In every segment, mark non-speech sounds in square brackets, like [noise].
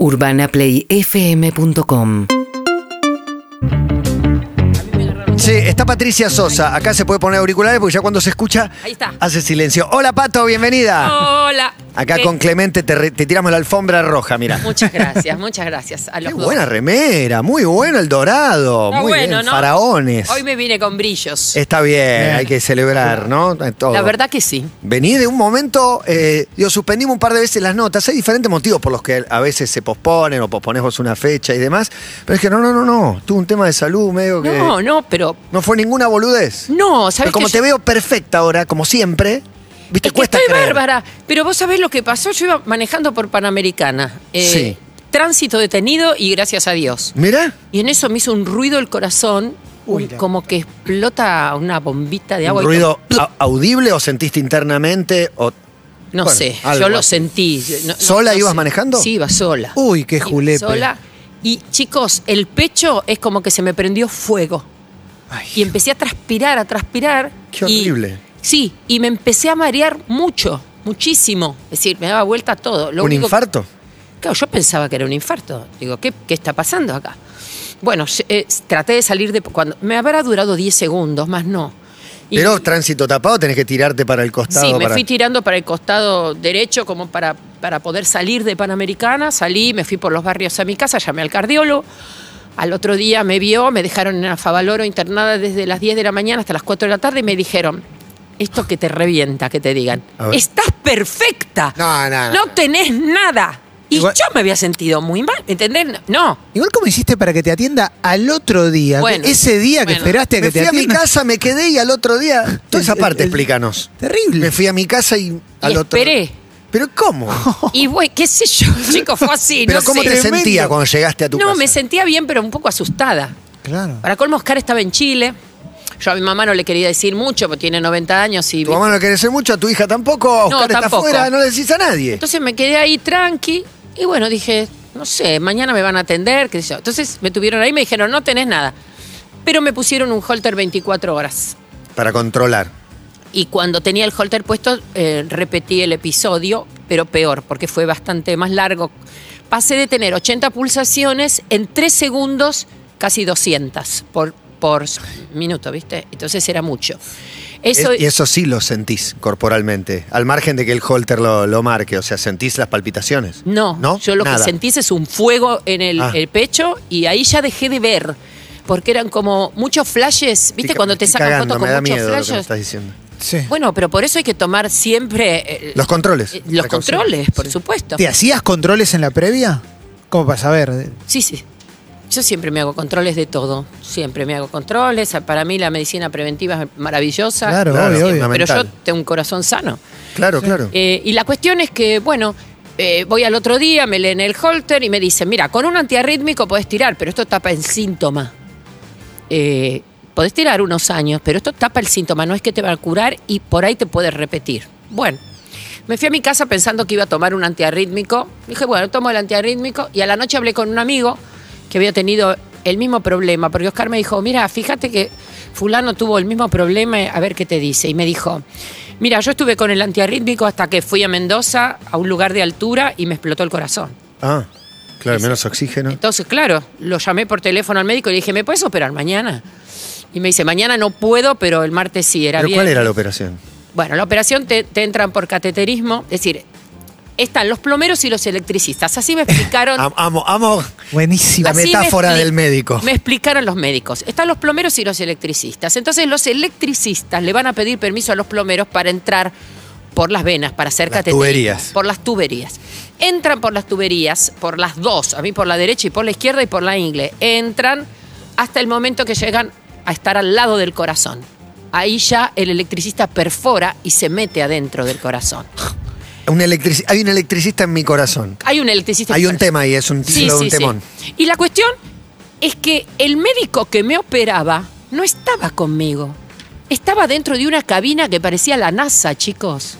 UrbanaPlayFM.com Sí, está Patricia Sosa. Acá se puede poner auriculares porque ya cuando se escucha Ahí está. hace silencio. Hola Pato, bienvenida. Hola. Acá Eh, con Clemente te, re- te tiramos la alfombra roja, mira. Muchas gracias, muchas gracias a Qué los dos. buena remera, muy bueno el dorado, muy bueno, bien, ¿no? faraones. Hoy me vine con brillos. Está bien, hay que celebrar, ¿no? Todo. La verdad que sí. Vení de un momento, eh, digo, suspendimos un par de veces las notas. Hay diferentes motivos por los que a veces se posponen o pospones vos una fecha y demás. Pero es que no, no, no, no. Tuve un tema de salud medio que. No, no, pero. No fue ninguna boludez. No, Pero ¿sabes como que te yo- veo perfecta ahora, como siempre, viste, Es que cuesta estoy creer. bárbara. Pero vos sabés lo que pasó. Yo iba manejando por Panamericana. Eh, Sí. Tránsito detenido y gracias a Dios. Mirá, Y en eso me hizo un ruido el corazón, un- como que explota una bombita de agua. ¿un y ruido como- audible o sentiste internamente? O... No Bueno, sé, algo yo lo así. sentí. No- no- ¿Sola no ibas sé. manejando? Sí, iba sola. Uy, qué Iba julepe. Sola. Y chicos, el pecho es como que se me prendió fuego. Ay. Y empecé a transpirar, a transpirar. Qué y- horrible. Sí, y me empecé a marear mucho, muchísimo. Es decir, me daba vuelta todo. Lo ¿Un único- infarto? Claro, yo pensaba que era un infarto. Digo, ¿qué, qué está pasando acá? Bueno, eh, traté de salir de... cuando Me habrá durado 10 segundos, más no. Y- Pero tránsito tapado, tenés que tirarte para el costado. Sí, me para- fui tirando para el costado derecho como para, para poder salir de Panamericana. Salí, me fui por los barrios a mi casa, llamé al cardiólogo. Al otro día me vio, me dejaron en Favaloro internada desde las 10 de la mañana hasta las 4 de la tarde y me dijeron, esto que te revienta, que te digan, A ver. estás perfecta, No, no, no. no tenés nada. Y Igual- yo me había sentido muy mal, ¿entendés? No, Igual como hiciste para que te atienda al otro día, Bueno, ese día que bueno. esperaste a que Me te fui a mi atienda. casa, me quedé y al otro día. Toda esa El- parte, el- explícanos. Terrible. Me fui a mi casa y al y otro. esperé. ¿Pero cómo? [laughs] Y güey, qué sé yo, [laughs] chicos, fue así. ¿Pero no cómo sé. te sentías cuando llegaste a tu No, casa? me sentía bien, pero un poco asustada. Claro. Para colmo, Oscar estaba en Chile. Yo a mi mamá no le quería decir mucho, porque tiene 90 años y... Tu mamá no le querés mucho, a tu hija tampoco, Oscar está tampoco. afuera, no le decís a nadie. Entonces me quedé ahí tranqui y bueno, dije, no sé, mañana me van a atender, qué sé yo. Entonces me tuvieron ahí y me dijeron, no tenés nada. Pero me pusieron un holter 24 horas. Para controlar. Y cuando tenía el holter puesto, eh, repetí el episodio, pero peor, porque fue bastante más largo. Pasé de tener 80 pulsaciones en 3 segundos, casi 200 por, por minuto, ¿viste? Entonces era mucho. Eso, Es- y eso sí lo sentís corporalmente, al margen de que el holter lo, lo marque, o sea, sentís las palpitaciones. No, ¿No? yo lo Nada. que sentí es un fuego en el, Ah. el pecho y ahí ya dejé de ver. Porque eran como muchos flashes, ¿viste? Estoy- cuando te sacan cagando, fotos con me da muchos miedo lo que me flashes. estás diciendo. Sí. Bueno, pero por eso hay que tomar siempre. eh, Los controles. eh, los controles, por supuesto. ¿Te hacías controles en la previa? ¿Cómo para saber? Sí, sí. Yo siempre me hago controles de todo. Siempre me hago controles. Para mí la medicina preventiva es maravillosa. Claro, Claro, obvio, obvio. fundamental. Pero yo tengo un corazón sano. Claro, claro. Eh, y la cuestión es que, bueno, eh, voy al otro día, me leen el holter y me dicen, mira, con un antiarrítmico podés tirar, pero esto tapa el síntoma. Eh, podés tirar unos años, pero esto tapa el síntoma, no es que te va a curar y por ahí te puedes repetir. Bueno, me fui a mi casa pensando que iba a tomar un antiarrítmico. Dije, bueno, tomo el antiarrítmico y a la noche hablé con un amigo que había tenido el mismo problema, porque Oscar me dijo, mira, fíjate que fulano tuvo el mismo problema, a ver qué te dice. Y me dijo, mira, yo estuve con el antiarrítmico hasta que fui a Mendoza, a un lugar de altura, y me explotó el corazón. Ah, claro, menos oxígeno. Entonces, claro, lo llamé por teléfono al médico y le dije, ¿me puedes operar mañana? Y me dice, mañana no puedo, pero el martes sí, era ¿Pero bien. cuál era la operación? Bueno, la operación te, te entran por cateterismo, es decir, están los plomeros y los electricistas. Así me explicaron. [laughs] Am- Amo, amo Buenísimo. la Así me metáfora expli- del médico. Me explicaron los médicos. Están los plomeros y los electricistas. Entonces los electricistas le van a pedir permiso a los plomeros para entrar por las venas, para hacer Las cateterismo. tuberías. Por las tuberías. Entran por las tuberías, por las dos, a mí por la derecha y por la izquierda y por la ingle. Entran hasta el momento que llegan a estar al lado del corazón. Ahí ya el electricista perfora y se mete adentro del corazón. Un hay un electricista en mi corazón. Hay un electricista. Hay en un corazón. tema ahí, es un título de un temón. Y la cuestión es que el médico que me operaba no estaba conmigo. Estaba dentro de una cabina que parecía la NASA, chicos.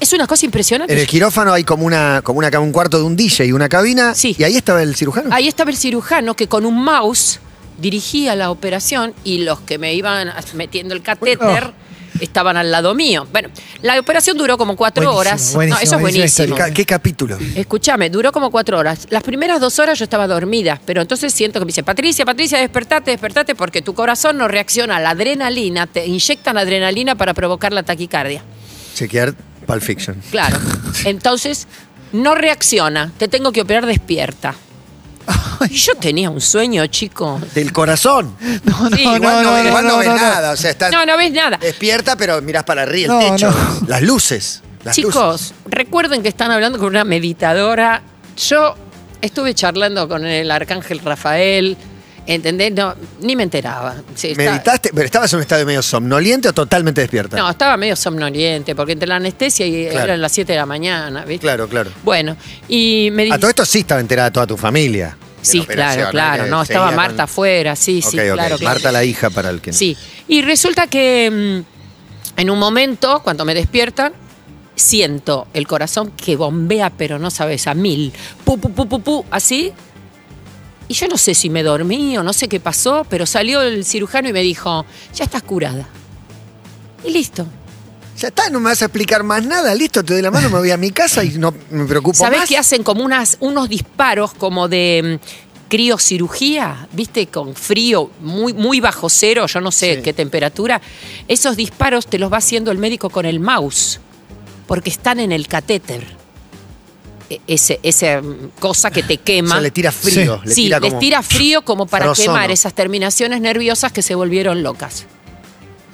Es una, cosa impresionante. En el quirófano hay como una, como una un cuarto de un DJ y una cabina. Sí. Y ahí estaba el cirujano. Ahí estaba el cirujano que con un mouse dirigía la operación y los que me iban metiendo el catéter estaban al lado mío. Bueno, la operación duró como cuatro Buenísimo, horas. buenísimo, no, eso es buenísimo. Ca- ¿Qué capítulo? Escúchame, duró como cuatro horas. Las primeras dos horas yo estaba dormida, pero entonces siento que me dice, Patricia, Patricia, despertate, despertate, porque tu corazón no reacciona a la adrenalina, te inyectan adrenalina para provocar la taquicardia. Chequear Pulp Fiction. Claro. [laughs] Entonces, no reacciona, te tengo que operar despierta. [laughs] Y yo tenía un sueño, chico. Del corazón. [laughs] No, no, Sí, no, igual no, no, igual no, no, ves no, no. nada. O sea, estás No, no ves nada. despierta, pero mirás para arriba, No, el techo. no. Las luces. Las luces. Chicos, recuerden que están hablando con una meditadora. Yo estuve charlando con el arcángel Rafael, ¿entendés? No, ni me enteraba. Sí, está- ¿Meditaste? ¿Pero estabas en un estado medio somnoliente o totalmente despierta? No, estaba medio somnoliente, porque entre la anestesia y Claro. eran las 7 de la mañana, ¿viste? Claro, claro. Bueno, y me A todo esto sí estaba enterada toda tu familia. de Sí, operación, claro, claro. Que No, estaba Marta afuera, sí, sí, Ok, ok. claro. claro. Marta la hija para el que no. Sí. Y resulta que mm, en un momento, cuando me despiertan, siento el corazón que bombea, pero no sabes, a mil. Pu, pu, pu, pu, pu, así. Y yo no sé si me dormí o no sé qué pasó, pero salió el cirujano y me dijo, ya estás curada. Y listo. Ya está, no me vas a explicar más nada. Listo, te doy la mano, me voy a mi casa y no me preocupo ¿Sabés más. que hacen como unas, unos disparos como de mm, criocirugía? ¿Viste? Con frío muy, muy bajo cero, yo no sé Sí. qué temperatura. Esos disparos te los va haciendo el médico con el mouse, porque están en el catéter. E- Ese, esa mm, cosa que te O quema. sea, le tira frío. Le sí, tira les como tira frío como para frozono. quemar esas terminaciones nerviosas que se volvieron locas.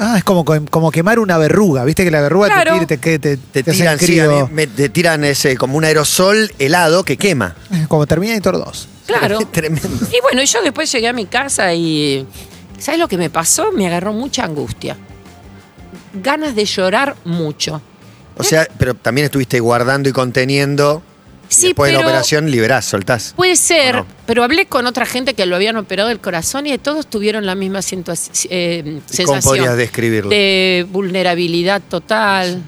Ah, es como, como quemar una verruga. Viste que la verruga Claro. te, tira- te, te, te, Te te hace tiran, sí, me- te tiran ese, como un aerosol helado que quema. Como Terminator 2. Claro. [laughs] Tremendo. Y bueno, yo después llegué a mi casa y. ¿Sabes lo que me pasó? Me agarró mucha angustia. Ganas de llorar mucho. O sea, pero también estuviste guardando y conteniendo. Y Sí, después de la operación liberás, soltás. Puede ser, pero hablé con otra gente que lo habían operado del corazón y todos tuvieron la misma eh, sensación. podrías describirlo? De vulnerabilidad total.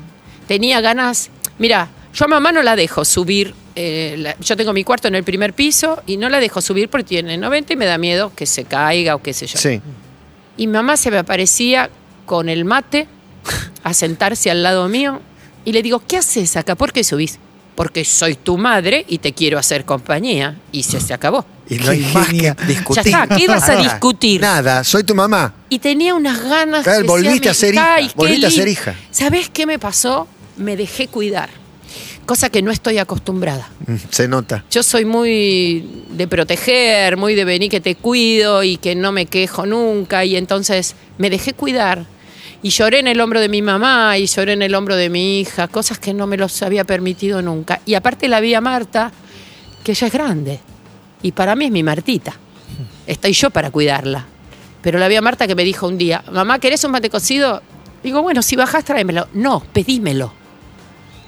Tenía ganas. Mira, yo a mamá no la dejo subir. eh, la- yo tengo mi cuarto en el primer piso y no la dejo subir porque tiene 90 y me da miedo que se caiga o qué sé yo. Sí. Y mamá se me aparecía con el mate a sentarse al lado mío y le digo, ¿qué haces acá? ¿Por qué subís? Porque soy tu madre y te quiero hacer compañía. Y se, se acabó. Y no hay más que discutir. Ya está, ¿qué vas a discutir? Nada, soy tu mamá. Y tenía unas ganas. Claro, que volviste a ser "Me- hija, volviste a ser lindo". hija. ¿Sabés qué me pasó? Me dejé cuidar. Cosa que no estoy acostumbrada. Mm, Se nota. Yo soy muy de proteger, muy de venir que te cuido y que no me quejo nunca. Y entonces me dejé cuidar. Y lloré en el hombro de mi mamá y lloré en el hombro de mi hija, cosas que no me los había permitido nunca. Y aparte la vi a Marta, que ella es grande. Y para mí es mi Martita. Estoy yo para cuidarla. Pero la vi a Marta que me dijo un día, mamá, ¿querés un mate cocido? Digo, bueno, si bajás, tráemelo. No, pedímelo.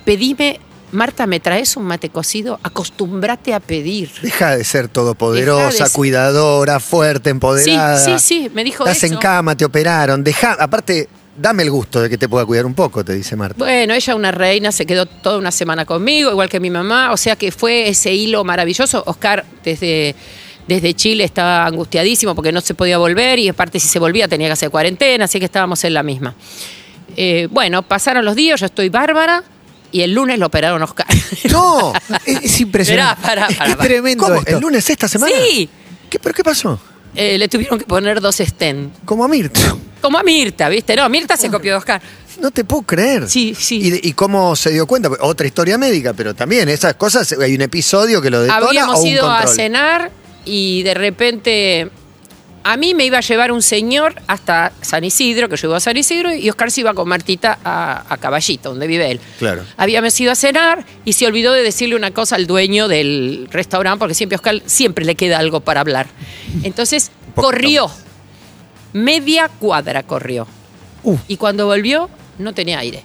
Pedime, Marta, ¿me traes un mate cocido? Acostúmbrate a pedir. Deja de ser todopoderosa, de ser- cuidadora, fuerte, empoderada. Sí, sí, sí, me dijo Estás en cama, te operaron. Deja, aparte, dame el gusto de que te pueda cuidar un poco, te dice Marta. Bueno, ella, una reina, se quedó toda una semana conmigo, igual que mi mamá. O sea que fue ese hilo maravilloso. Oscar, desde, desde Chile, estaba angustiadísimo porque no se podía volver y aparte, si se volvía, tenía que hacer cuarentena, así que estábamos en la misma. Eh, bueno, pasaron los días, yo estoy bárbara y el lunes lo operaron Oscar. [laughs] ¡No! Es, es impresionante. Pará, es, pará, es pará. tremendo ¿Cómo? esto. ¿El lunes esta semana? Sí. ¿Qué, ¿Pero qué pasó? Eh, le tuvieron que poner dos stents. Como a Mirta. Como a Mirta, ¿viste? No, Mirta se copió de Oscar. No te puedo creer. Sí, sí. ¿Y, de- y cómo se dio cuenta? Otra historia médica, pero también esas cosas, hay un episodio que lo detona Habíamos o un ido a control. cenar y de repente a mí me iba a llevar un señor hasta San Isidro, que yo iba a San Isidro, y Oscar se iba con Martita a, a Caballito, donde vive él. Claro. Habíamos ido a cenar y se olvidó de decirle una cosa al dueño del restaurante, porque siempre a Oscar siempre le queda algo para hablar. Entonces poquito corrió, media cuadra corrió. Uf. Y cuando volvió, no tenía aire.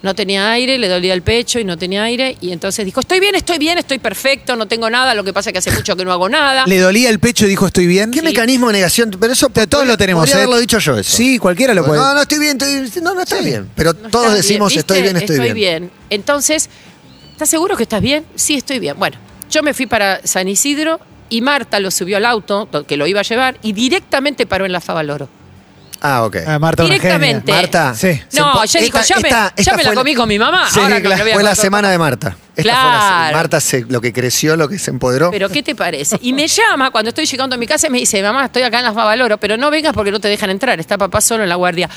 No tenía aire, le dolía el pecho y no tenía aire. Y entonces dijo, estoy bien, estoy bien, estoy perfecto, no tengo nada, lo que pasa es que hace mucho que no hago nada. Le dolía el pecho y dijo, ¿estoy bien? ¿Qué mecanismo de negación? Pero eso todos lo tenemos, Podría ¿eh? haberlo dicho yo eso. Sí, cualquiera lo puede. No, no estoy bien, estoy No, no está Sí. bien. Pero No todos decimos bien, estoy bien, estoy, bien. Entonces, ¿estás seguro que estás bien? Sí, estoy bien. Bueno, yo me fui para San Isidro y Marta lo subió al auto, que lo iba a llevar, y directamente paró en la Favaloro. Ah, ok. Ah, Marta, una Directamente. genia. Marta. Sí. se No, empo- ya dijo, esta- ya me, esta- ya esta me la fue comí con mi mamá. Sí, ahora no me claro, lo voy a fue la comer. semana de Marta. Esta fue la- Claro. Marta se- lo que creció, lo que se empoderó. Pero ¿qué te parece? Y me llama cuando estoy llegando a mi casa y me dice, mamá, estoy acá en las Bavaloro, pero no vengas porque no te dejan entrar, está papá solo en la guardia.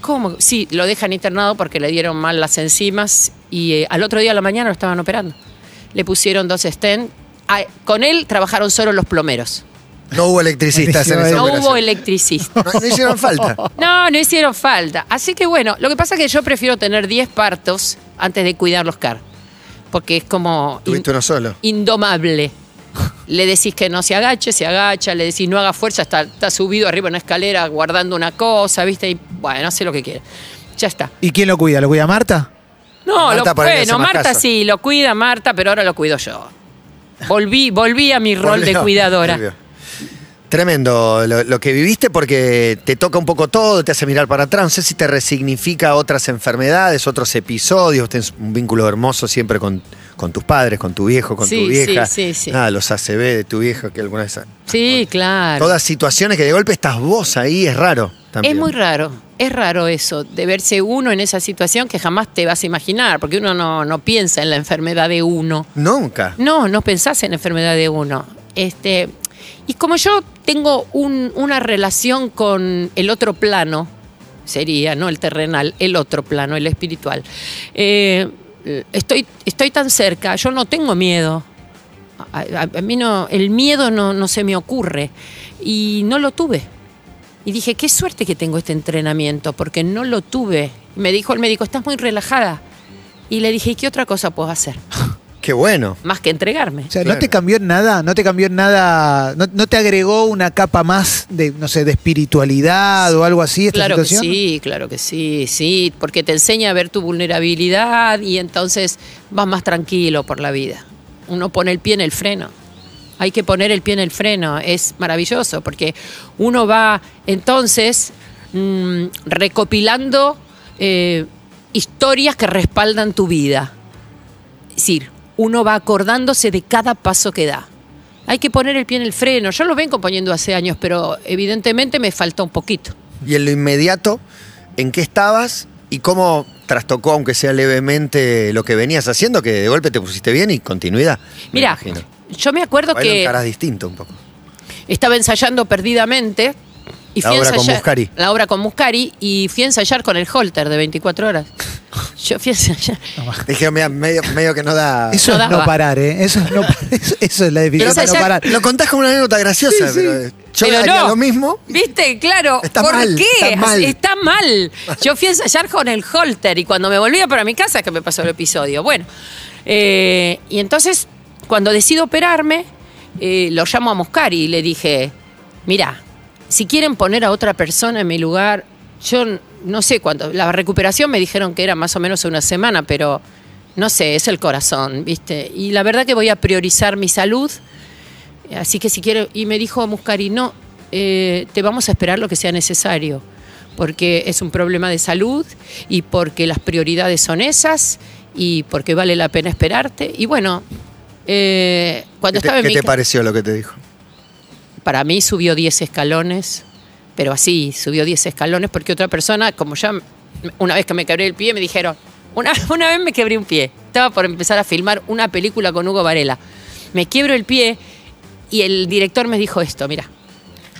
¿Cómo? Sí, lo dejan internado porque le dieron mal las enzimas y eh, al otro día a la mañana lo estaban operando. Le pusieron dos stents. Ah, con él trabajaron solo los plomeros. no hubo electricistas en esa No operación. hubo electricista. No, no hicieron falta. No, no hicieron falta. Así que bueno, lo que pasa es que yo prefiero tener 10 partos antes de cuidar los car. Porque es como Tuviste uno solo. indomable. Le decís que no se agache, se agacha, le decís no haga fuerza, está, está subido arriba en una escalera guardando una cosa, ¿viste? Y bueno, hace lo que quiere. Ya está. ¿Y quién lo cuida? ¿Lo cuida Marta? No, Marta lo, por ahí le hace bueno, más Marta caso. sí, lo cuida Marta, pero ahora lo cuido yo. Volví, volví a mi rol de Volvió, cuidadora. volvió. Tremendo lo, lo que viviste porque te toca un poco todo, te hace mirar para atrás. No sé si te resignifica otras enfermedades, otros episodios. Tienes un vínculo hermoso siempre con, con tus padres, con tu viejo, con Sí, tu vieja. sí, sí, sí. Nada, los ACV de tu vieja que alguna vez. Sí, claro. Todas situaciones que de golpe estás vos ahí, es raro. También. Es muy raro, es raro eso, de verse uno en esa situación que jamás te vas a imaginar, porque uno no, no piensa en la enfermedad de uno. Nunca. No, no pensás en la enfermedad de uno. Este, y como yo tengo un- una relación con el otro plano, sería, no el terrenal, el otro plano, el espiritual, eh, estoy, estoy tan cerca, yo no tengo miedo. A, a- a mí no, el miedo no, no se me ocurre. Y no lo tuve. Y dije, qué suerte que tengo este entrenamiento, porque no lo tuve. Y me dijo el médico, estás muy relajada. Y le dije, ¿y qué otra cosa puedo hacer? [laughs] Qué bueno. Más que entregarme. O sea, Claro. ¿no te cambió en nada? ¿No te cambió en nada? ¿No, no te agregó una capa más de, no sé, de espiritualidad o algo así esta Claro que situación? sí, claro que sí, sí, porque te enseña a ver tu vulnerabilidad y entonces vas más tranquilo por la vida. Uno pone el pie en el freno. Hay que poner el pie en el freno, es maravilloso, porque uno va entonces mm, recopilando eh, historias que respaldan tu vida. Es decir, uno va acordándose de cada paso que da. Hay que poner el pie en el freno. Yo lo vengo poniendo hace años, pero evidentemente me falta un poquito. Y en lo inmediato, ¿en qué estabas y cómo trastocó, aunque sea levemente, lo que venías haciendo, que de golpe te pusiste bien y continuidad? Mira. Yo me acuerdo que encarás distinto un poco. estaba ensayando perdidamente. Y La fui obra con Muscari. La obra con Muscari y fui a ensayar con el Holter de 24 horas. [laughs] Yo fui a ensayar. Dije, mira, medio, medio que no da. Eso No es no parar, ¿eh? Eso es, no, [laughs] eso, eso es la definición de no parar. Lo contás como una anécdota graciosa, Sí, sí. pero eh, yo Pero haría no. lo mismo. ¿Viste? Claro. Está ¿Por mal, qué? está mal. Está mal. [laughs] Yo fui a ensayar con el Holter y cuando me volvía para mi casa es que me pasó el episodio. Bueno, eh, y entonces cuando decido operarme, eh, lo llamo a Muscari y le dije, mira, si quieren poner a otra persona en mi lugar, yo no sé cuánto. La recuperación me dijeron que era más o menos una semana, pero no sé, es el corazón, ¿viste? Y la verdad que voy a priorizar mi salud. Así que si quiere, y me dijo Muscari, no, eh, te vamos a esperar lo que sea necesario, porque es un problema de salud y porque las prioridades son esas y porque vale la pena esperarte. Y bueno, eh, cuando ¿Qué te, estaba qué pareció lo que te dijo? para mí subió 10 escalones, pero así, subió 10 escalones porque otra persona, como ya una vez que me quebré el pie, me dijeron, una, [laughs] una vez me quebré un pie, estaba por empezar a filmar una película con Hugo Varela, me quiebro el pie y el director me dijo esto, mira.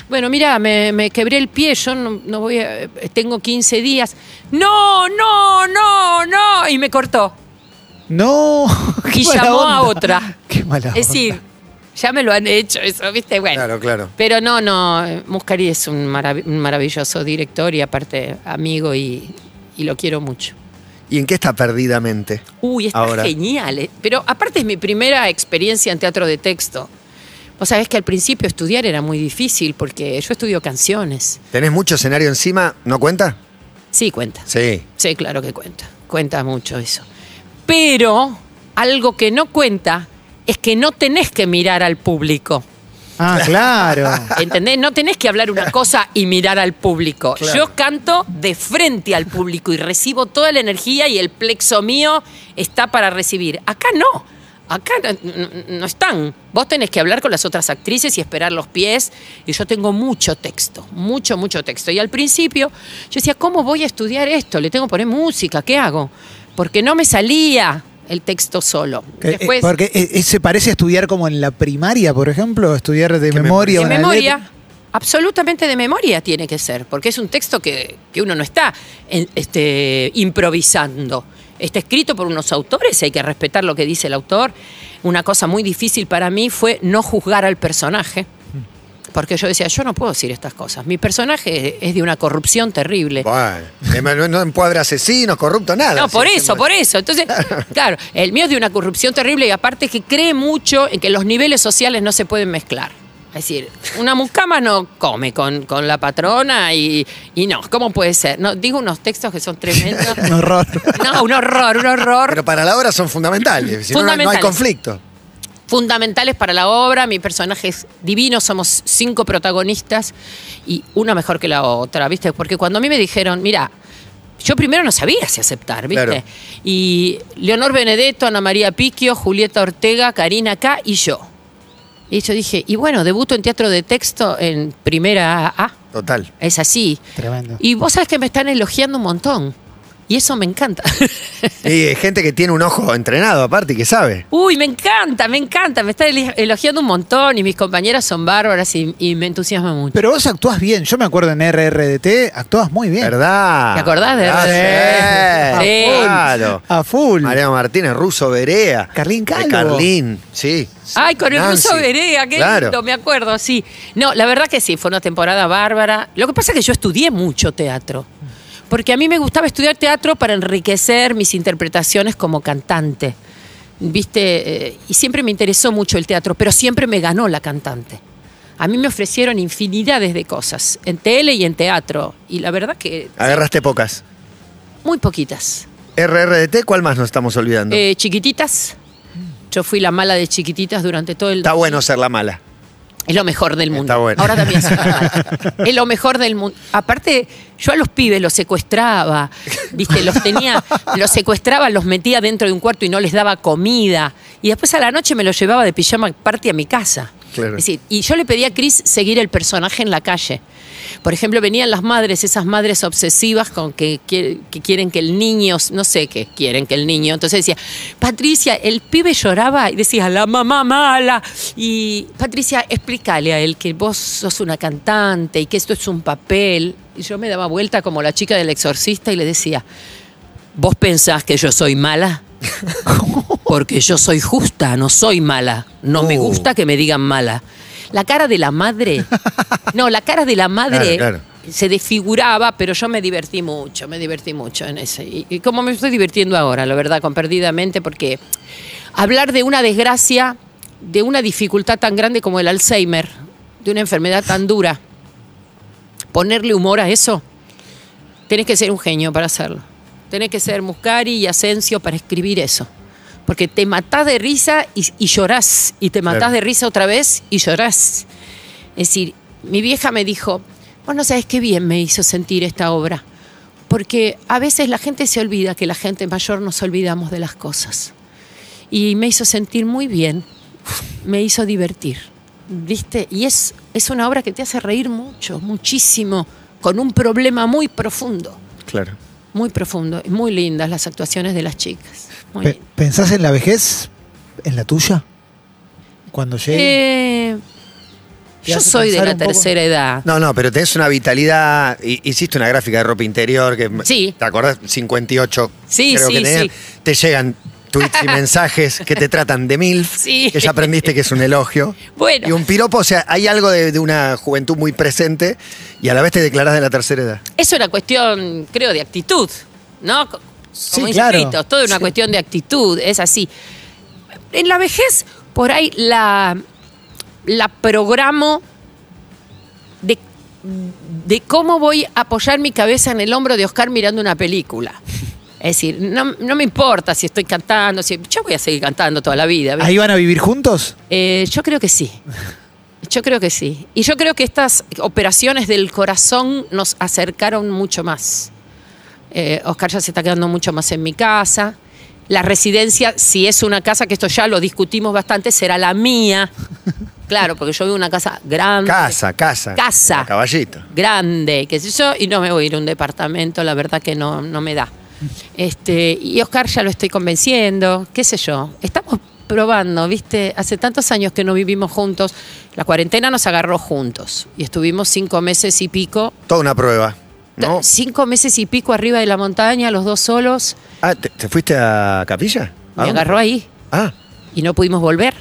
Bueno, mira, me, me quebré el pie, yo no, no voy a, tengo 15 días. No, no, no, no. Y me cortó. No. [laughs] qué Y mala llamó a otra. Qué mala Es decir, ya me lo han hecho eso, ¿viste? Bueno. Claro, claro. Pero no, no, Muscari es un, marav- un maravilloso director y aparte amigo y, y lo quiero mucho. ¿Y en qué está perdidamente? Uy, está Ahora. genial. eh. Pero aparte es mi primera experiencia en teatro de texto. Vos sabés que al principio estudiar era muy difícil porque yo estudio canciones. ¿Tenés mucho escenario encima? ¿No cuenta? Sí, cuenta. Sí. Sí, claro que cuenta. Cuenta mucho eso. Pero algo que no cuenta es que no tenés que mirar al público. Ah, claro. ¿Entendés? No tenés que hablar una cosa y mirar al público. Claro. Yo canto de frente al público y recibo toda la energía y el plexo mío está para recibir. Acá no. Acá no, no- no están. Vos tenés que hablar con las otras actrices y esperar los pies. Y yo tengo mucho texto, mucho, mucho texto. Y al principio yo decía, ¿cómo voy a estudiar esto? Le tengo que poner música, ¿qué hago? Porque no me salía el texto solo. Eh, Después, porque eh, eh, se parece a estudiar como en la primaria, por ejemplo, estudiar de ¿Qué memoria. de memoria, letra. absolutamente de memoria tiene que ser, porque es un texto que, que uno no está en- este, improvisando. Está escrito por unos autores, hay que respetar lo que dice el autor. Una cosa muy difícil para mí fue no juzgar al personaje, porque yo decía, yo no puedo decir estas cosas. Mi personaje es de una corrupción terrible. Bueno, no encuadra asesinos, corruptos, nada. No, por eso, por eso. Entonces, [laughs] claro, el mío es de una corrupción terrible y aparte que cree mucho en que los niveles sociales no se pueden mezclar. Es decir, una mucama no come con, con la patrona y, y no, ¿cómo puede ser? No, digo unos textos que son tremendos. [laughs] Un horror. No, un horror, un horror. Pero para la obra son fundamentales. Si no, no hay- no hay Fundamentales. conflicto. Fundamentales para la obra. Mi personaje es divino, somos cinco protagonistas y una mejor que la otra, ¿viste? Porque cuando a mí me dijeron, mira, yo primero no sabía si aceptar, ¿viste? Claro. Y Leonor Benedetto, Ana María Piquio, Julieta Ortega, Karina K y yo. Y yo dije, y bueno, debuto en teatro de texto en primera A. Total. Es así. Tremendo. Y vos sabés que me están elogiando un montón. Y eso me encanta. [laughs] Y hay gente que tiene un ojo entrenado aparte y que sabe. Uy, me encanta, me encanta. Me están eli- elogiando un montón y mis compañeras son bárbaras y, y me entusiasma mucho. Pero vos actuás bien. Yo me acuerdo en RRDT, actuabas muy bien. ¿Verdad? ¿Te acordás de Ah, RRD? sí. Sí. Claro. A full. Mariano Martínez, Ruso Berea. Carlín De Calvo. Carlín, sí. Ay, con el Nancy. ruso Berea, qué Claro. lindo, me acuerdo, sí. No, la verdad que sí, fue una temporada bárbara. Lo que pasa es que yo estudié mucho teatro. Porque a mí me gustaba estudiar teatro para enriquecer mis interpretaciones como cantante. ¿Viste? Eh, y siempre me interesó mucho el teatro, pero siempre me ganó la cantante. A mí me ofrecieron infinidades de cosas, en tele y en teatro. Y la verdad que Agarraste pocas. muy poquitas. RRDT, ¿cuál más nos estamos olvidando? Eh, chiquititas. Yo fui la mala de chiquititas durante todo el Está bueno ser la mala. Es lo mejor del mundo. Está bueno. Ahora también soy. [laughs] Es lo mejor del mundo. Aparte, yo a los pibes los secuestraba, ¿viste? Los tenía, los secuestraba, los metía dentro de un cuarto y no les daba comida. Y después a la noche me los llevaba de pijama party a mi casa. Claro. Es decir, y yo le pedía a Chris seguir el personaje en la calle. Por ejemplo, venían las madres, esas madres obsesivas con que, que- que quieren que el niño, no sé qué quieren que el niño. Entonces decía, Patricia, el pibe lloraba y decía, la mamá mala. Y Patricia, explícale a él que vos sos una cantante y que esto es un papel. Y yo me daba vuelta como la chica del exorcista y le decía, ¿vos pensás que yo soy mala? [laughs] Porque yo soy justa, no soy mala. No me Oh. gusta que me digan mala. La cara de la madre. [laughs] No, la cara de la madre Claro, claro. se desfiguraba, pero yo me divertí mucho, me divertí mucho en ese. Y, y como me estoy divirtiendo ahora, la verdad, con Perdidamente, porque hablar de una desgracia, de una dificultad tan grande como el Alzheimer, de una enfermedad tan dura, ponerle humor a eso, tenés que ser un genio para hacerlo. Tenés que ser Muscari y Asensio para escribir eso. Porque te matás de risa y, y llorás. Y te matás Claro. de risa otra vez y llorás. Es decir, mi vieja me dijo, vos no sabes qué bien me hizo sentir esta obra. Porque a veces la gente se olvida que la gente mayor nos olvidamos de las cosas. Y me hizo sentir muy bien, me hizo divertir. ¿Viste? Y es, es una obra que te hace reír mucho, muchísimo, con un problema muy profundo. Claro. Muy profundo, y muy lindas las actuaciones de las chicas. Muy Pe-. ¿Pensás en la vejez? ¿En la tuya? Cuando llegue. Eh, ¿Te yo soy de la poco? tercera edad. No, no, pero tenés una vitalidad. hi- Hiciste una gráfica de ropa interior que. Sí. ¿Te acordás? 58. Sí, creo sí, que tenías. sí. Te llegan tweets y mensajes que te tratan de MILF. [laughs] Sí. Que ya aprendiste que es un elogio. Bueno. Y un piropo, o sea, hay algo de, de una juventud muy presente y a la vez te declarás de la tercera edad. Es una cuestión, creo, de actitud, ¿no? Co- Sí, Como dice claro. Fito, es una Sí. cuestión de actitud, es así. En la vejez, por ahí la, la programo de, de cómo voy a apoyar mi cabeza en el hombro de Oscar mirando una película. Es decir, no, no me importa si estoy cantando, si, yo voy a seguir cantando toda la vida. ¿ves? ¿Ahí van a vivir juntos? Eh, yo creo que sí. Yo creo que sí. Y yo creo que estas operaciones del corazón nos acercaron mucho más. Eh, Oscar ya se está quedando mucho más en mi casa. La residencia, si es una casa, que esto ya lo discutimos bastante, será la mía. Claro, porque yo vivo en una casa grande. Casa, casa. Casa. Caballito. grande, qué sé yo, y no me voy a ir a un departamento, la verdad que no, no me da. Este, y Oscar ya lo estoy convenciendo, qué sé yo. Estamos probando, ¿viste? Hace tantos años que no vivimos juntos. La cuarentena nos agarró juntos y estuvimos cinco meses y pico. Toda una prueba. ¿no? Cinco meses y pico arriba de la montaña, los dos solos. Ah, ¿te, te fuiste a Capilla? ¿A Me dónde? agarró ahí Ah, y no pudimos volver.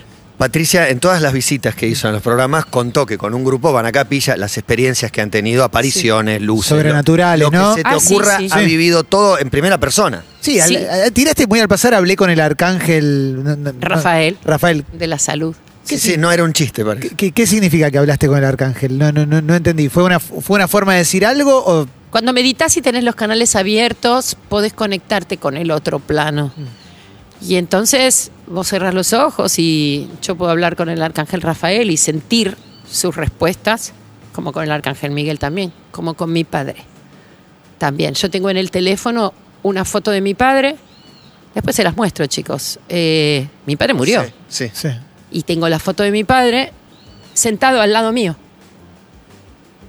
Patricia, en todas las visitas que hizo en los programas, contó que con un grupo van a Capilla las experiencias que han tenido, apariciones, luces. Sobrenaturales, lo, lo ¿no? que se te Ah, sí, ocurra, sí. ha Sí. vivido todo en primera persona. Sí, al- a- tiraste muy al pasar, hablé con el arcángel no, no, no, Rafael. Rafael. De la salud. Sí, sí, no era un chiste, parece. ¿Qué, qué- qué significa que hablaste con el arcángel? No, no, no, no entendí. ¿Fue una, ¿Fue una forma de decir algo o Cuando meditas y tenés los canales abiertos, podés conectarte con el otro plano. Y entonces vos cerrás los ojos y yo puedo hablar con el arcángel Rafael y sentir sus respuestas, como con el arcángel Miguel también, como con mi padre. También, yo tengo en el teléfono una foto de mi padre, después se las muestro, chicos. Eh, mi padre murió Sí, sí. Sí. y tengo la foto de mi padre sentado al lado mío.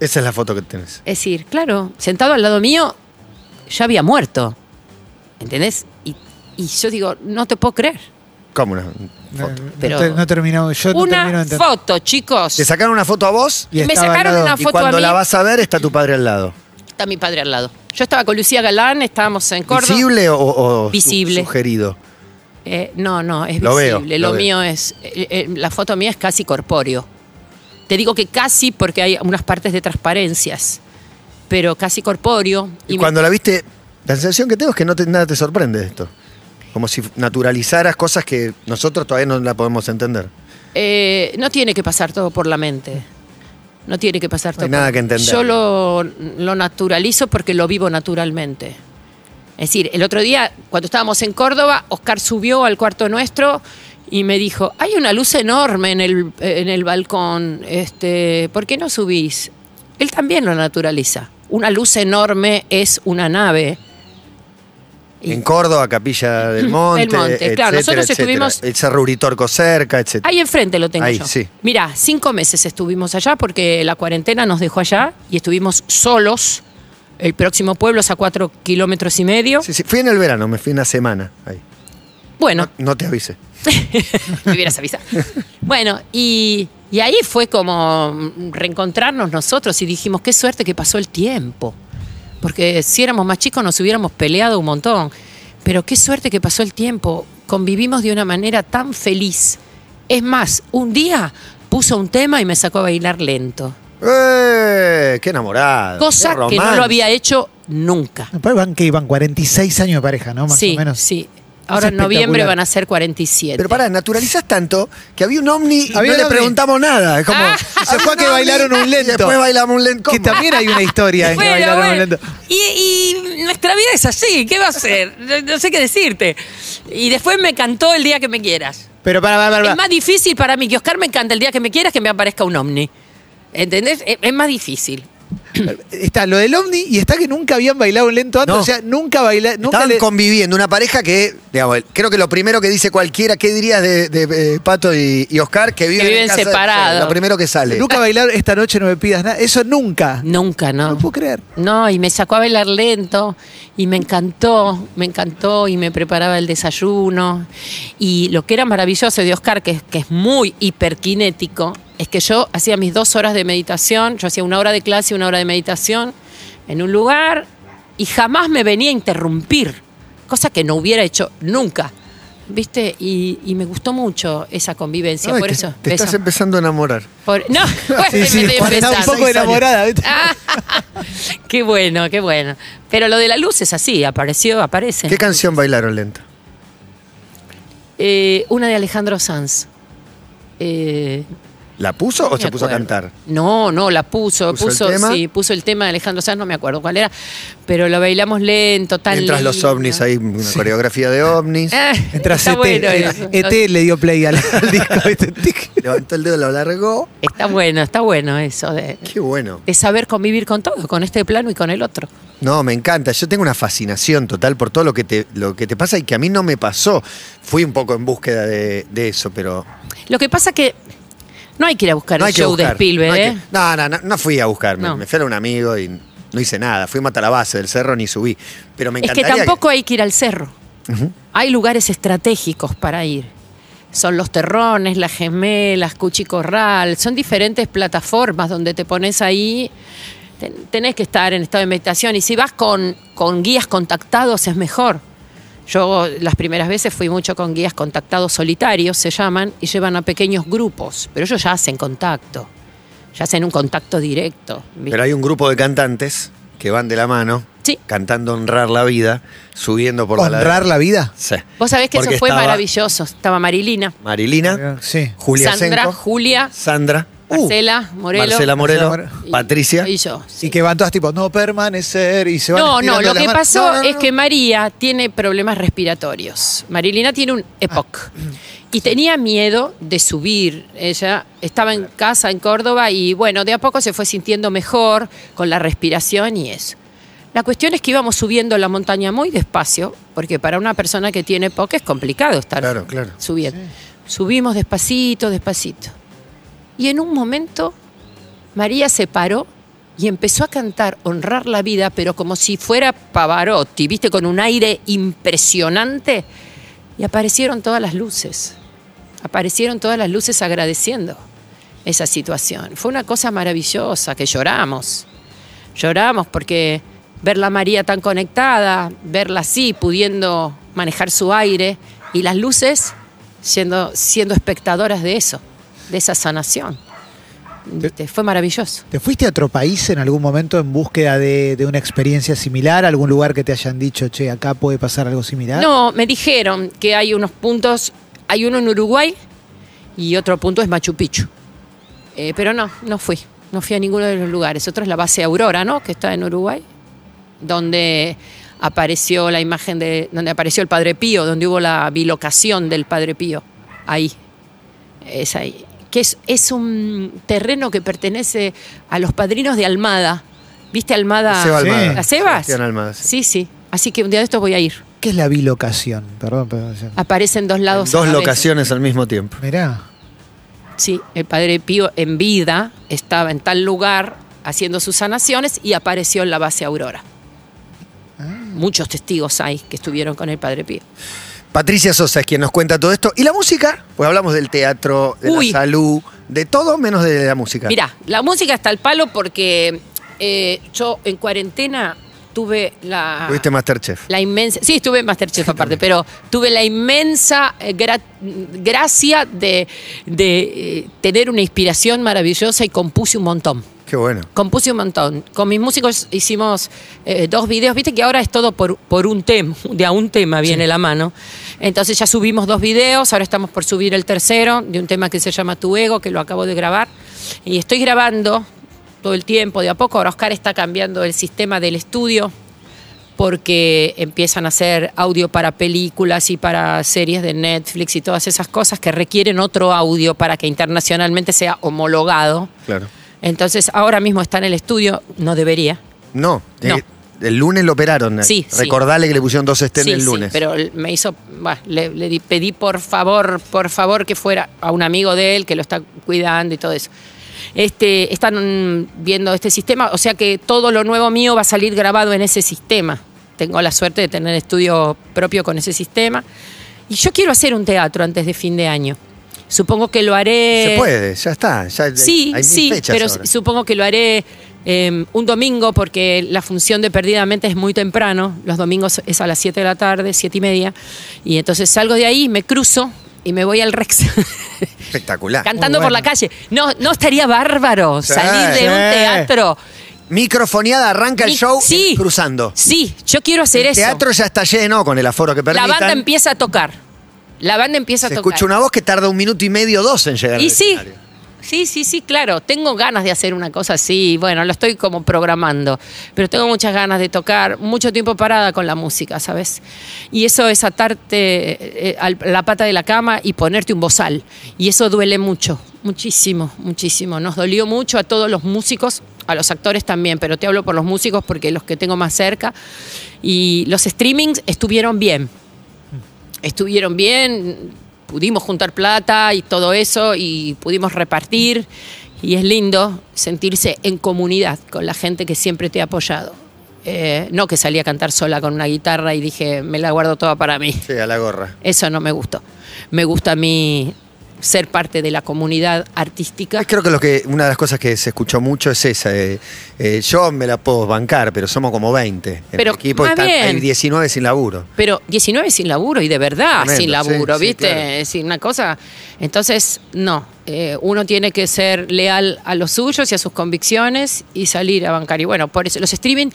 Esa es la foto que tenés. Es decir, claro, sentado al lado mío, ya había muerto. ¿Entendés? Y, y yo digo, no te puedo creer. ¿Cómo una No, foto? no Pero- te- no terminamos. Yo no termino de Una entender. foto, chicos. ¿Te sacaron una foto a vos? Y Me estaba al sacaron lado- una Y foto a cuando mí. la vas a ver está tu padre al lado. Está mi padre al lado. Yo estaba con Lucía Galán, estábamos en Córdoba. ¿Visible o, o su- Visible. sugerido? Eh, no, no, es Lo veo, visible. lo Lo, veo. mío es. eh, eh, la foto mía es casi corpóreo. Te digo que casi porque hay unas partes de transparencias. Pero casi corpóreo. Y, me- cuando la viste, la sensación que tengo es que no te- nada te sorprende de esto. Como si naturalizaras cosas que nosotros todavía no la podemos entender. Eh, no tiene que pasar todo por la mente. No tiene que pasar No todo. hay nada por- que entender. Yo lo, lo naturalizo porque lo vivo naturalmente. Es decir, el otro día, cuando estábamos en Córdoba, Oscar subió al cuarto nuestro y me dijo, hay una luz enorme en el, en el balcón, este, ¿por qué no subís? Él también lo naturaliza. Una luz enorme es una nave. Y- En Córdoba, Capilla del Monte. Del Monte, etcétera, claro, nosotros etcétera. estuvimos- El Cerro Uritorco cerca, etc. Ahí enfrente lo tengo Ahí, yo. sí. Mira, cinco meses estuvimos allá porque la cuarentena nos dejó allá y estuvimos solos. El próximo pueblo es a cuatro kilómetros y medio. Sí, sí, Fui en el verano, me fui una semana. Ahí. Bueno, No te avise. [laughs] me hubieras avisado. Bueno, y, y ahí fue como reencontrarnos nosotros y dijimos, qué suerte que pasó el tiempo. Porque si éramos más chicos nos hubiéramos peleado un montón. Pero qué suerte que pasó el tiempo. Convivimos de una manera tan feliz. Es más, un día puso un tema y me sacó a bailar lento. ¡Eh! ¡Qué enamorado! Cosa qué que no lo había hecho nunca. Me parece Van, que iban 46 años de pareja, ¿no? Más sí, o menos. sí. Ahora en noviembre van a ser 47. Pero pará, naturalizás tanto que había un ovni y Había no le ovni. preguntamos nada. Es como. Ah. Se fue a que ovni bailaron un Y lento. después bailamos un lento. Que también hay una historia en que Bueno, bailaron un lento. Y, y nuestra vida es así, ¿qué va a ser? No, no sé qué decirte. Y después me cantó el día que me quieras. Pero para, para, para. Es más difícil para mí que Oscar me cante el día que me quieras que me aparezca un ovni. ¿Entendés? Es, es más difícil. [clears throat] Está lo del ovni y está que nunca habían bailado un lento antes. No. O sea, nunca bailaron. Nunca Estaban le- conviviendo, una pareja que, digamos, creo que lo primero que dice cualquiera, ¿qué dirías de, de, eh, Pato y, y Oscar? Que viven, separados. Lo primero que sale. Nunca bailaron esta noche no me pidas nada. Eso nunca. Nunca, No ¿no? puedo creer. No, y me sacó a bailar lento y me encantó, me encantó y me preparaba el desayuno. Y lo que era maravilloso de Oscar, que, es- que es muy hiperkinético, es que yo hacía mis dos horas de meditación, yo hacía una hora de clase y una hora de meditación en un lugar y jamás me venía a interrumpir, cosa que no hubiera hecho nunca. ¿Viste? Y, y me gustó mucho esa convivencia, por te, eso. te estás empezando a enamorar. Por- no, [laughs] bueno, Sí, sí, me estoy un poco enamorada. [laughs] qué bueno, qué bueno. Pero lo de la luz es así, apareció, aparece. ¿Qué canción bailaron lenta? Eh, una de Alejandro Sanz. Eh, ¿La puso o se puso a cantar? No, no, la puso, ¿Puso el tema? sí, puso el tema de Alejandro Sanz, no me acuerdo cuál era, pero lo bailamos lento, tan Mientras los lindo. ovnis ahí, una coreografía de ovnis. Ah, [laughs] Mientras está ET, bueno eso. ET le dio play al, al disco. [laughs] Levantó el dedo, lo alargó. Está bueno, está bueno eso de, Qué bueno. de saber convivir con todo, con este plano y con el otro. No, me encanta. Yo tengo una fascinación total por todo lo que te, lo que te pasa y que a mí no me pasó. Fui un poco en búsqueda de, de eso, pero. Lo que pasa que no hay que ir a buscar no el que show de buscar. Spielberg, no, hay ¿eh? que- no, no, no, no fui a buscar. Me- No. Me, fui a un amigo y no hice nada. Fui a la base del cerro ni subí. Pero me Es que encantaría. tampoco hay que ir al cerro. Hay lugares estratégicos para ir. Son los terrones, las gemelas, Cuchicorral. Son diferentes plataformas donde te pones ahí. Ten- Tenés que estar en estado de meditación. Y si vas con, con guías contactados es mejor. Yo las primeras veces fui mucho con guías contactados solitarios, se llaman, y llevan a pequeños grupos. Pero ellos ya hacen contacto. Ya hacen un contacto directo. ¿viste? Pero hay un grupo de cantantes que van de la mano, Sí. cantando Honrar la Vida, subiendo por la Honrar la vida. Sí. Vos sabés que Porque eso fue estaba maravilloso. Estaba Marilina, Marilina, Sí. Julia Sandra, Senko, Julia, Sandra, Marcela, Morelo. Marcela Morelo, Marcela Morelo. y- Patricia. Y yo. sí. Y que van todas tipo, no permanecer y se van No, no, estirando lo las que manos. pasó No, no, es que María tiene problemas respiratorios. Marilina tiene un EPOC. Y tenía miedo de subir. Ella estaba en casa en Córdoba y bueno, de a poco se fue sintiendo mejor con la respiración y eso. La cuestión es que íbamos subiendo la montaña muy despacio, porque para una persona que tiene EPOC es complicado estar Claro, claro. subiendo. Subimos despacito, despacito. Y en un momento María se paró y empezó a cantar Honrar la vida, pero como si fuera Pavarotti, ¿viste? Con un aire impresionante. Y aparecieron todas las luces. Aparecieron todas las luces agradeciendo esa situación. Fue una cosa maravillosa que lloramos. Lloramos porque verla a María tan conectada, verla así, pudiendo manejar su aire y las luces siendo, siendo espectadoras de eso, de esa sanación. Fue maravilloso. ¿Te fuiste a otro país en algún momento en búsqueda de, de una experiencia similar? ¿Algún lugar que te hayan dicho, che, acá puede pasar algo similar? No, me dijeron que hay unos puntos, hay uno en Uruguay y otro punto es Machu Picchu. Eh, pero no, no fui, no fui a ninguno de los lugares. Otro es la base Aurora, ¿no? Que está en Uruguay, donde apareció la imagen de, donde apareció el Padre Pío, donde hubo la bilocación del Padre Pío. Ahí, es ahí. Que es, es un terreno que pertenece a los padrinos de Almada. ¿Viste Almada? Seba Sí. Almada. ¿La Sebas? Sebastián Almada, sí. Sí, sí. Así que un día de estos voy a ir. ¿Qué es la bilocación? Perdón, perdón. Aparecen dos lados. Dos a la vez. locaciones al mismo tiempo. Mirá. Sí, el padre Pío en vida estaba en tal lugar haciendo sus sanaciones y apareció en la base Aurora. Ah. Muchos testigos hay que estuvieron con el padre Pío. Patricia Sosa es quien nos cuenta todo esto. ¿Y la música? Pues hablamos del teatro, de Uy. la salud, de todo menos de la música. Mirá, la música está al palo porque eh, yo en cuarentena tuve la... Tuviste Masterchef. La inmensa, sí, estuve en Masterchef aparte, pero tuve la inmensa eh, gra- gracia de, de, eh, tener una inspiración maravillosa y compuse un montón. Qué bueno. Compuse un montón. Con mis músicos hicimos eh, dos videos. Viste que ahora es todo por, por un tema, de a un tema viene la mano. Entonces ya subimos dos videos, ahora estamos por subir el tercero, de un tema que se llama Tu Ego, que lo acabo de grabar. Y estoy grabando todo el tiempo, de a poco. Ahora Oscar está cambiando el sistema del estudio porque empiezan a hacer audio para películas y para series de Netflix y todas esas cosas que requieren otro audio para que internacionalmente sea homologado. Claro. Entonces, ahora mismo está en el estudio, no debería. No, No. que- el lunes lo operaron. Sí, sí. Recordale que le pusieron dos estén Sí, el sí, lunes. pero él me hizo, bah, le, le di- pedí por favor, por favor que fuera a un amigo de él que lo está cuidando y todo eso. Este, están viendo este sistema, o sea que todo lo nuevo mío va a salir grabado en ese sistema. Tengo la suerte de tener estudio propio con ese sistema. Y yo quiero hacer un teatro antes de fin de año. Supongo que lo haré. Se puede, ya está. Ya Sí, hay sí, fechas pero ahora. supongo que lo haré eh, un domingo porque la función de Perdidamente es muy temprano. Los domingos es a las 7 de la tarde, 7 y media. Y entonces salgo de ahí, me cruzo y me voy al Rex. [laughs] Espectacular. Cantando por la calle. No, no estaría bárbaro Sí, salir de sí. un teatro. Microfoneada, arranca el show sí. cruzando. Sí, yo quiero hacer el eso. teatro ya está lleno con el aforo que la permitan. banda empieza a tocar. La banda empieza Se a tocar. escucha una voz que tarda un minuto y medio, dos en llegar Y al sí, escenario. sí, sí, sí, claro. Tengo ganas de hacer una cosa así. Bueno, lo estoy como programando. Pero tengo muchas ganas de tocar. Mucho tiempo parada con la música, ¿sabes? Y eso es atarte eh, a la pata de la cama y ponerte un bozal. Y eso duele mucho. Muchísimo, muchísimo. Nos dolió mucho a todos los músicos a los actores también, pero te hablo por los músicos porque los que tengo más cerca. Y los streamings estuvieron bien. Estuvieron bien, pudimos juntar plata y todo eso y pudimos repartir. Y es lindo sentirse en comunidad con la gente que siempre te ha apoyado. Eh, no que salí a cantar sola con una guitarra y dije, me la guardo toda para mí. Sí, a la gorra. Eso no me gustó. Me gusta a mí ser parte de la comunidad artística. Creo que, lo que una de las cosas que se escuchó mucho es esa. eh, eh, yo me la puedo bancar, pero somos como 20. En Pero, el equipo más están- bien. hay 19 sin laburo. Pero 19 sin laburo y de verdad Tremendo, sin laburo, sí, sí, ¿viste? claro. Es una cosa. Entonces, no. eh, uno tiene que ser leal a los suyos y a sus convicciones y salir a bancar. Y bueno, por eso los streaming.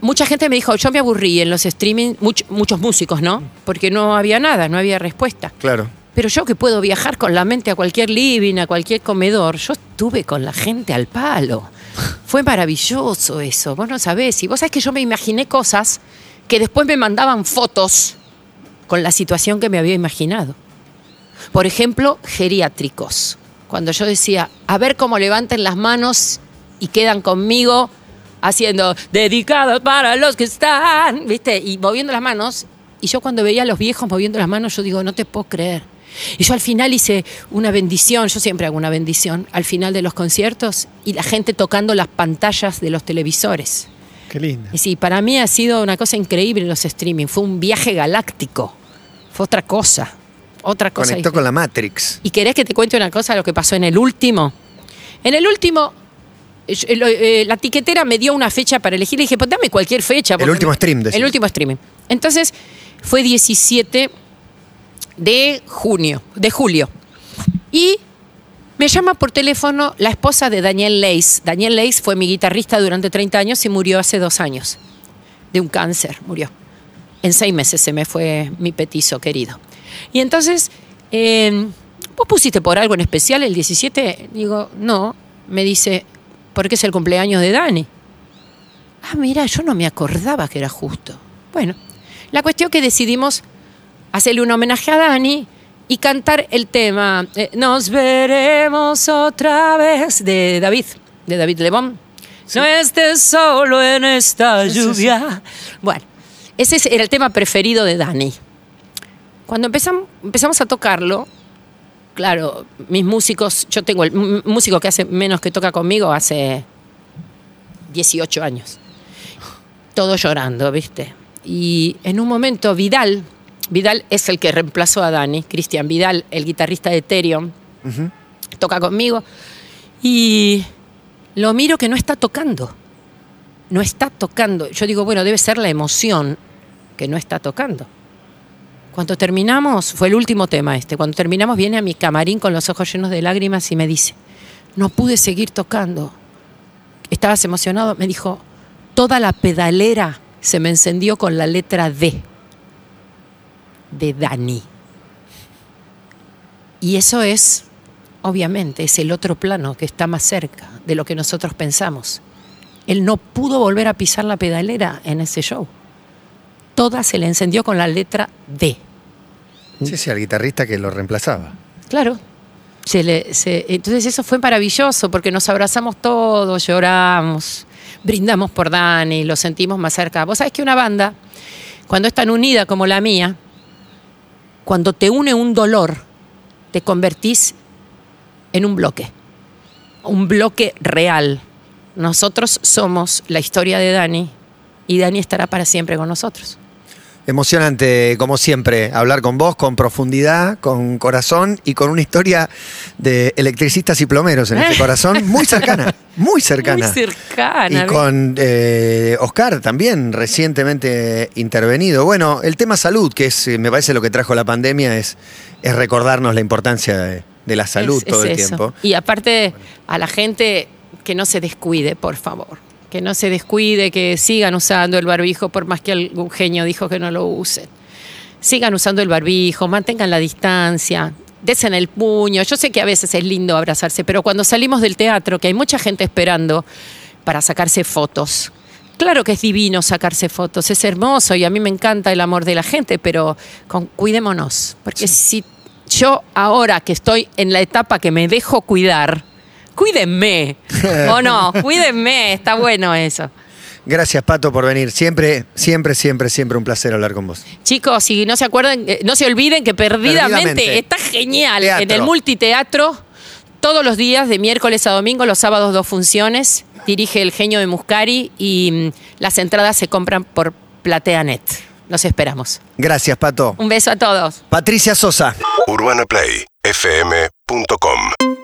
Mucha gente me dijo, yo me aburrí en los streaming, much- muchos músicos, ¿no? Porque no había nada, no había respuesta. Claro. Pero yo que puedo viajar con la mente a cualquier living, a cualquier comedor, yo estuve con la gente al palo. Fue maravilloso eso, vos no sabés. Y vos sabés que yo me imaginé cosas que después me mandaban fotos con la situación que me había imaginado. Por ejemplo, geriátricos. Cuando yo decía, a ver cómo levanten las manos y quedan conmigo haciendo dedicados para los que están, ¿viste? Y moviendo las manos. Y yo cuando veía a los viejos moviendo las manos, yo digo, no te puedo creer. Y yo al final hice una bendición, yo siempre hago una bendición, al final de los conciertos y la gente tocando las pantallas de los televisores. Qué lindo. Y sí, para mí ha sido una cosa increíble los streaming. Fue un viaje galáctico. Fue otra cosa. Otra cosa. Conectó diferente. con la Matrix. ¿Y querés que te cuente una cosa de lo que pasó en el último? En el último, eh, eh, la tiquetera me dio una fecha para elegir. Le dije, pues dame cualquier fecha. porque último stream, decís. El último streaming. Entonces, fue 17 de junio, de julio. Y me llama por teléfono la esposa de Daniel Leis. Daniel Leis fue mi guitarrista durante 30 años y murió hace dos años. De un cáncer, murió. En seis meses se me fue mi petizo querido. Y entonces, eh, ¿vos pusiste por algo en especial el 17? Digo, no. Me dice, porque es el cumpleaños de Dani. Ah, mira, yo no me acordaba que era justo. Bueno, la cuestión que decidimos hacerle un homenaje a Dani y cantar el tema eh, Nos veremos otra vez de David, de David Lebón. No estés solo en esta lluvia. Bueno, ese es- era el tema preferido de Dani. Cuando empezamos, empezamos a tocarlo, claro, mis músicos, yo tengo el músico que hace menos que toca conmigo hace 18 años. Todo llorando, ¿viste? Y en un momento Vidal, Vidal es el que reemplazó a Dani, Cristian Vidal, el guitarrista de Ethereum, toca conmigo y lo miro que no está tocando. No está tocando. Yo digo, bueno, debe ser la emoción que no está tocando. Cuando terminamos, fue el último tema este, cuando terminamos viene a mi camarín con los ojos llenos de lágrimas y me dice, no pude seguir tocando. Estabas emocionado, me dijo, toda la pedalera se me encendió con la letra D, de Dani. Y eso es, obviamente, es el otro plano que está más cerca de lo que nosotros pensamos. Él no pudo volver a pisar la pedalera en ese show. Toda se le encendió con la letra D. Sí, sí, al guitarrista que lo reemplazaba. Claro. Se le- se- entonces eso fue maravilloso porque nos abrazamos todos, lloramos, brindamos por Dani, lo sentimos más cerca. Vos sabés que una banda, cuando es tan unida como la mía, cuando te une un dolor, te convertís en un bloque, un bloque real. Nosotros somos la historia de Dani y Dani estará para siempre con nosotros. Emocionante, como siempre, hablar con vos con profundidad, con corazón y con una historia de electricistas y plomeros en este [laughs] corazón muy cercana, muy cercana. Muy cercana. Y con eh, Oscar también recientemente intervenido. Bueno, el tema salud, que es, me parece lo que trajo la pandemia, es, es recordarnos la importancia de, de la salud Es- todo es el eso. tiempo. Y aparte, a la gente que no se descuide, por favor. Que no se descuide, que sigan usando el barbijo, por más que algún genio dijo que no lo usen. Sigan usando el barbijo, mantengan la distancia, desen el puño. Yo sé que a veces es lindo abrazarse, pero cuando salimos del teatro, que hay mucha gente esperando para sacarse fotos. Claro que es divino sacarse fotos, es hermoso y a mí me encanta el amor de la gente, pero con- cuidémonos. Porque si yo ahora que estoy en la etapa que me dejo cuidar, Cuídenme. [laughs] ¿O no? Cuídenme. Está bueno eso. Gracias, Pato, por venir. Siempre, siempre, siempre, siempre un placer hablar con vos. Chicos, si no se acuerdan, eh, no se olviden que perdidamente, Perdidamente. está genial Teatro. en el multiteatro. Todos los días, de miércoles a domingo, los sábados dos funciones. Dirige el genio de Muscari y mm, las entradas se compran por PlateaNet. Los esperamos. Gracias, Pato. Un beso a todos. Patricia Sosa. UrbanaPlayFM.com